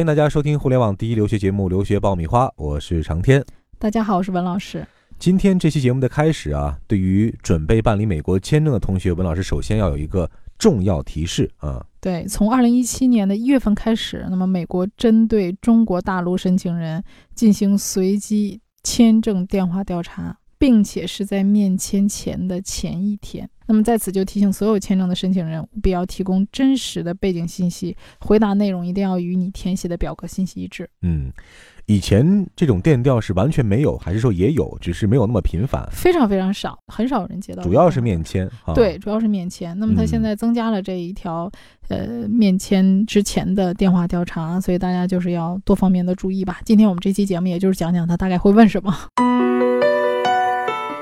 欢迎大家收听互联网第一留学节目《留学爆米花》，我是长天。大家好，我是文老师。今天这期节目的开始啊，对于准备办理美国签证的同学，文老师首先要有一个重要提示啊。对，从二零一七年的一月份开始，那么美国针对中国大陆申请人进行随机签证电话调查。并且是在面签前的前一天。那么在此就提醒所有签证的申请人，务必要提供真实的背景信息，回答内容一定要与你填写的表格信息一致。嗯，以前这种电调是完全没有，还是说也有，只是没有那么频繁？非常非常少，很少有人接到。主要是面签。对，主要是面签。那么他现在增加了这一条，呃，面签之前的电话调查，所以大家就是要多方面的注意吧。今天我们这期节目也就是讲讲他大概会问什么。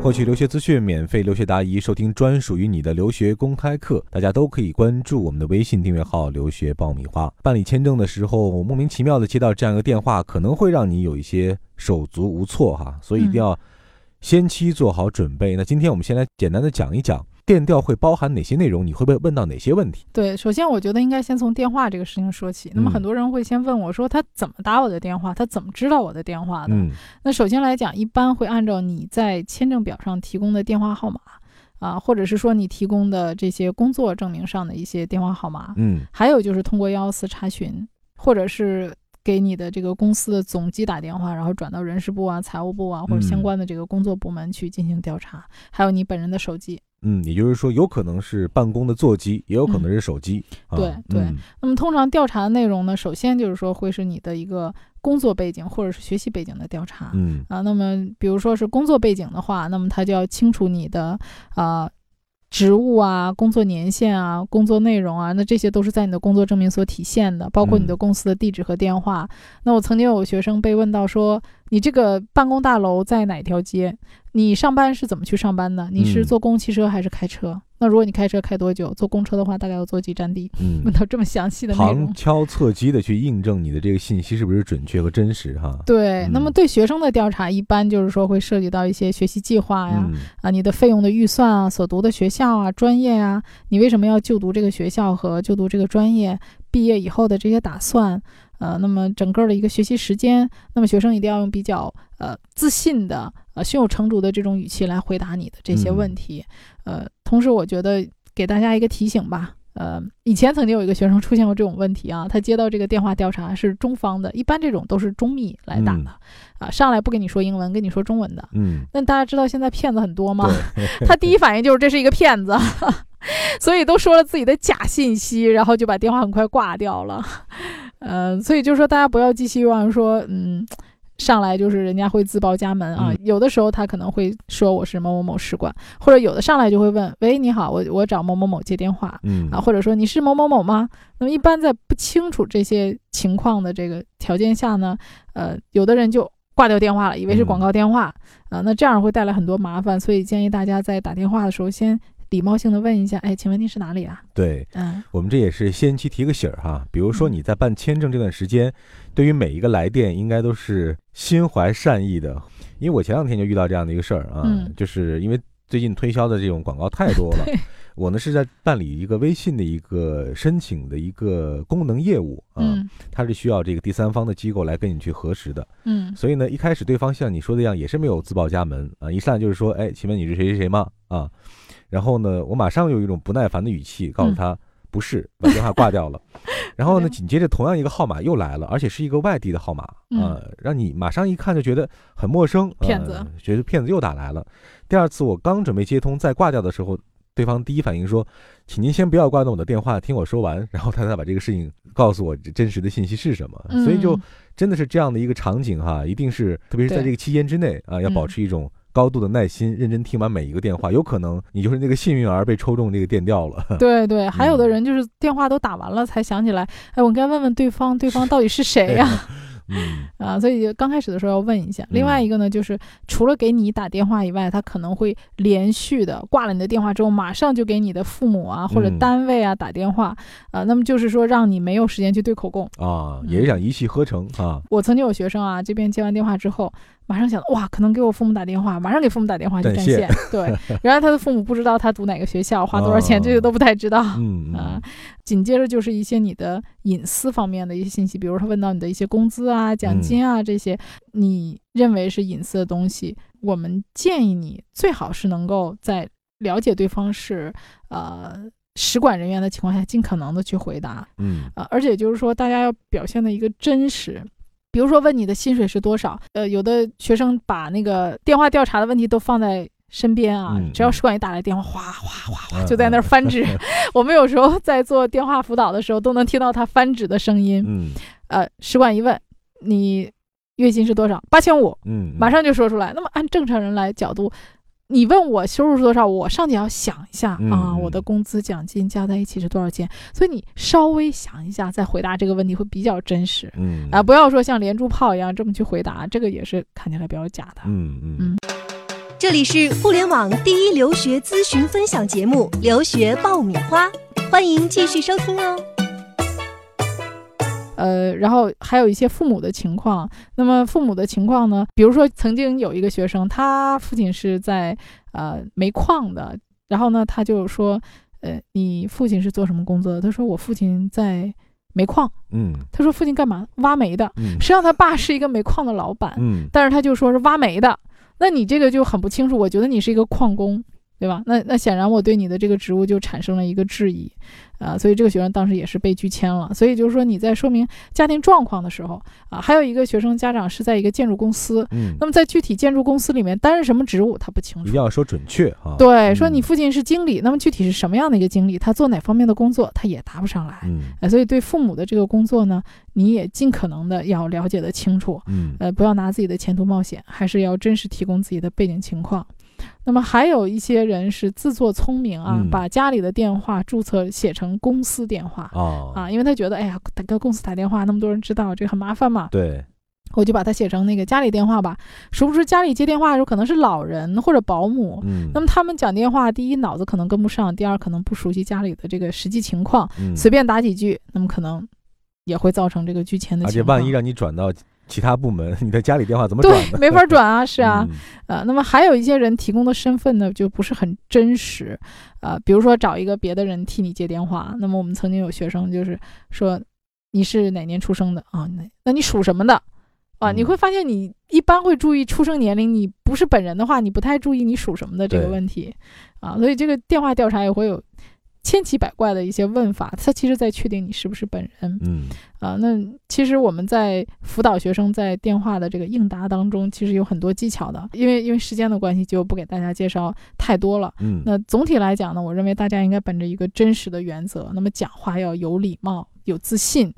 获取留学资讯，免费留学答疑，收听专属于你的留学公开课。大家都可以关注我们的微信订阅号“留学爆米花”。办理签证的时候，莫名其妙的接到这样一个电话，可能会让你有一些手足无措哈，所以一定要先期做好准备。那今天我们先来简单的讲一讲。电调会包含哪些内容？你会不会问到哪些问题？对，首先我觉得应该先从电话这个事情说起。那么很多人会先问我说，他怎么打我的电话？他怎么知道我的电话的？那首先来讲，一般会按照你在签证表上提供的电话号码啊，或者是说你提供的这些工作证明上的一些电话号码。嗯，还有就是通过幺幺四查询，或者是给你的这个公司的总机打电话，然后转到人事部啊、财务部啊或者相关的这个工作部门去进行调查。还有你本人的手机。嗯，也就是说，有可能是办公的座机，也有可能是手机。对对。那么，通常调查的内容呢，首先就是说会是你的一个工作背景或者是学习背景的调查。嗯啊，那么比如说是工作背景的话，那么他就要清楚你的啊。职务啊，工作年限啊，工作内容啊，那这些都是在你的工作证明所体现的，包括你的公司的地址和电话。那我曾经有学生被问到说，你这个办公大楼在哪条街？你上班是怎么去上班的？你是坐公共汽车还是开车？那如果你开车开多久？坐公车的话，大概要坐几站地？嗯，问到这么详细的内容，旁敲侧击的去印证你的这个信息是不是准确和真实哈？对，那么对学生的调查，一般就是说会涉及到一些学习计划呀，啊，你的费用的预算啊，所读的学校啊，专业啊，你为什么要就读这个学校和就读这个专业？毕业以后的这些打算，呃，那么整个的一个学习时间，那么学生一定要用比较呃自信的、呃胸有成竹的这种语气来回答你的这些问题，呃，同时我觉得给大家一个提醒吧，呃，以前曾经有一个学生出现过这种问题啊，他接到这个电话调查是中方的，一般这种都是中密来打的，啊，上来不跟你说英文，跟你说中文的，嗯，那大家知道现在骗子很多吗？他第一反应就是这是一个骗子。所以都说了自己的假信息，然后就把电话很快挂掉了。呃，所以就是说大家不要寄希望说，嗯，上来就是人家会自报家门啊。有的时候他可能会说我是某某某使馆，或者有的上来就会问，喂，你好，我我找某某某接电话，嗯啊，或者说你是某某某吗？那么一般在不清楚这些情况的这个条件下呢，呃，有的人就挂掉电话了，以为是广告电话啊，那这样会带来很多麻烦，所以建议大家在打电话的时候先。礼貌性的问一下，哎，请问您是哪里啊？对，嗯，我们这也是先期提个醒儿哈。比如说你在办签证这段时间，对于每一个来电，应该都是心怀善意的。因为我前两天就遇到这样的一个事儿啊，就是因为最近推销的这种广告太多了，我呢是在办理一个微信的一个申请的一个功能业务啊，它是需要这个第三方的机构来跟你去核实的，嗯，所以呢，一开始对方像你说的一样，也是没有自报家门啊，一上来就是说，哎，请问你是谁谁谁吗？啊。然后呢，我马上用一种不耐烦的语气告诉他不是，把电话挂掉了。然后呢，紧接着同样一个号码又来了，而且是一个外地的号码啊，让你马上一看就觉得很陌生，骗子，觉得骗子又打来了。第二次我刚准备接通再挂掉的时候，对方第一反应说：“请您先不要挂断我的电话，听我说完。”然后他再把这个事情告诉我真实的信息是什么。所以就真的是这样的一个场景哈，一定是特别是在这个期间之内啊，要保持一种。高度的耐心，认真听完每一个电话，有可能你就是那个幸运儿被抽中这个电调了。对对，还有的人就是电话都打完了才想起来，哎，我该问问对方，对方到底是谁呀？嗯啊，所以刚开始的时候要问一下。另外一个呢，就是除了给你打电话以外，他可能会连续的挂了你的电话之后，马上就给你的父母啊或者单位啊打电话啊，那么就是说让你没有时间去对口供啊，也是想一气呵成啊。我曾经有学生啊，这边接完电话之后。马上想哇，可能给我父母打电话，马上给父母打电话就占线。对，原来他的父母不知道他读哪个学校，花多少钱，这些都不太知道。嗯啊，紧接着就是一些你的隐私方面的一些信息，比如他问到你的一些工资啊、奖金啊这些，你认为是隐私的东西，我们建议你最好是能够在了解对方是呃使馆人员的情况下，尽可能的去回答。嗯啊，而且就是说，大家要表现的一个真实。比如说问你的薪水是多少？呃，有的学生把那个电话调查的问题都放在身边啊，只要使馆一打来电话，哗哗哗哗就在那儿翻纸。我们有时候在做电话辅导的时候，都能听到他翻纸的声音。嗯，呃，使馆一问你月薪是多少？八千五。嗯，马上就说出来。那么按正常人来角度。你问我收入是多少，我上去要想一下啊，我的工资奖金加在一起是多少钱？所以你稍微想一下再回答这个问题会比较真实。嗯啊，不要说像连珠炮一样这么去回答，这个也是看起来比较假的。嗯嗯嗯。这里是互联网第一留学咨询分享节目《留学爆米花》，欢迎继续收听哦。呃，然后还有一些父母的情况。那么父母的情况呢？比如说，曾经有一个学生，他父亲是在呃煤矿的，然后呢，他就说，呃，你父亲是做什么工作的？他说我父亲在煤矿。嗯。他说父亲干嘛？挖煤的。嗯。实际上他爸是一个煤矿的老板。嗯。但是他就说是挖煤的。那你这个就很不清楚。我觉得你是一个矿工。对吧？那那显然我对你的这个职务就产生了一个质疑，啊，所以这个学生当时也是被拒签了。所以就是说你在说明家庭状况的时候，啊，还有一个学生家长是在一个建筑公司，嗯，那么在具体建筑公司里面担任什么职务他不清楚，一定要说准确啊。对，说你父亲是经理，那么具体是什么样的一个经理，他做哪方面的工作，他也答不上来，嗯，所以对父母的这个工作呢，你也尽可能的要了解的清楚，嗯，呃，不要拿自己的前途冒险，还是要真实提供自己的背景情况。那么还有一些人是自作聪明啊，把家里的电话注册写成公司电话啊，因为他觉得，哎呀，打个公司打电话，那么多人知道，这个很麻烦嘛。对，我就把它写成那个家里电话吧。殊不知家里接电话的时候可能是老人或者保姆，嗯，那么他们讲电话，第一脑子可能跟不上，第二可能不熟悉家里的这个实际情况，随便打几句，那么可能也会造成这个拒签的。而且万一让你转到。其他部门，你的家里电话怎么转对，没法转啊，是啊，呃，那么还有一些人提供的身份呢，就不是很真实，呃，比如说找一个别的人替你接电话，那么我们曾经有学生就是说你是哪年出生的啊？那那你属什么的啊？你会发现你一般会注意出生年龄，你不是本人的话，你不太注意你属什么的这个问题啊，所以这个电话调查也会有。千奇百怪的一些问法，他其实在确定你是不是本人。嗯，啊，那其实我们在辅导学生在电话的这个应答当中，其实有很多技巧的。因为因为时间的关系，就不给大家介绍太多了。嗯，那总体来讲呢，我认为大家应该本着一个真实的原则，那么讲话要有礼貌、有自信，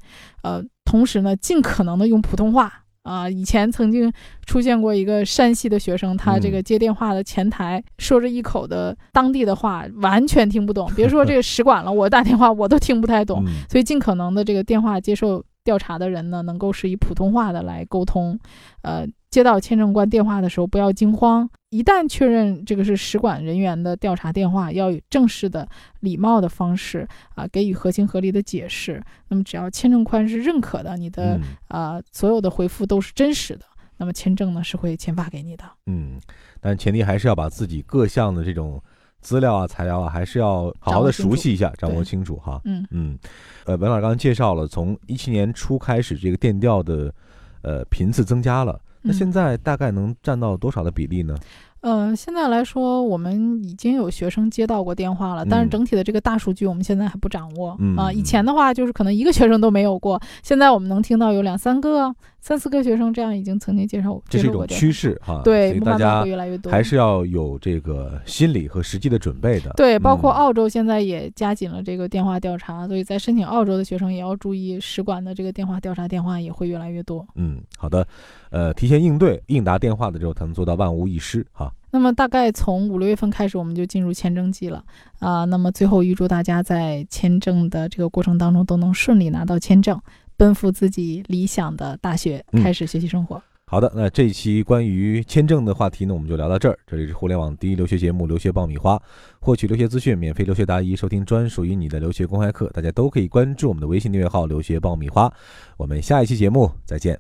呃，同时呢，尽可能的用普通话。啊，以前曾经出现过一个山西的学生，他这个接电话的前台说着一口的当地的话，完全听不懂。别说这个使馆了，我打电话我都听不太懂。所以尽可能的这个电话接受调查的人呢，能够是以普通话的来沟通，呃。接到签证官电话的时候，不要惊慌。一旦确认这个是使馆人员的调查电话，要以正式的、礼貌的方式啊，给予合情合理的解释。那么，只要签证官是认可的，你的啊所有的回复都是真实的，那么签证呢是会签发给你的。嗯，但前提还是要把自己各项的这种资料啊、材料啊，还是要好好的熟悉一下，掌握清楚哈。嗯嗯，呃，文老师刚刚介绍了，从一七年初开始，这个电调的呃频次增加了。那现在大概能占到多少的比例呢？呃，现在来说，我们已经有学生接到过电话了，但是整体的这个大数据我们现在还不掌握啊。以前的话，就是可能一个学生都没有过，现在我们能听到有两三个、三四个学生这样已经曾经介绍。这是一种趋势哈，对，大家越来越多，还是要有这个心理和实际的准备的。对，包括澳洲现在也加紧了这个电话调查，所以在申请澳洲的学生也要注意，使馆的这个电话调查电话也会越来越多。嗯，好的，呃，提前应对应答电话的时候，才能做到万无一失哈。那么大概从五六月份开始，我们就进入签证季了啊。那么最后预祝大家在签证的这个过程当中都能顺利拿到签证，奔赴自己理想的大学，开始学习生活。好的，那这一期关于签证的话题呢，我们就聊到这儿。这里是互联网第一留学节目《留学爆米花》，获取留学资讯，免费留学答疑，收听专属于你的留学公开课，大家都可以关注我们的微信订阅号“留学爆米花”。我们下一期节目再见。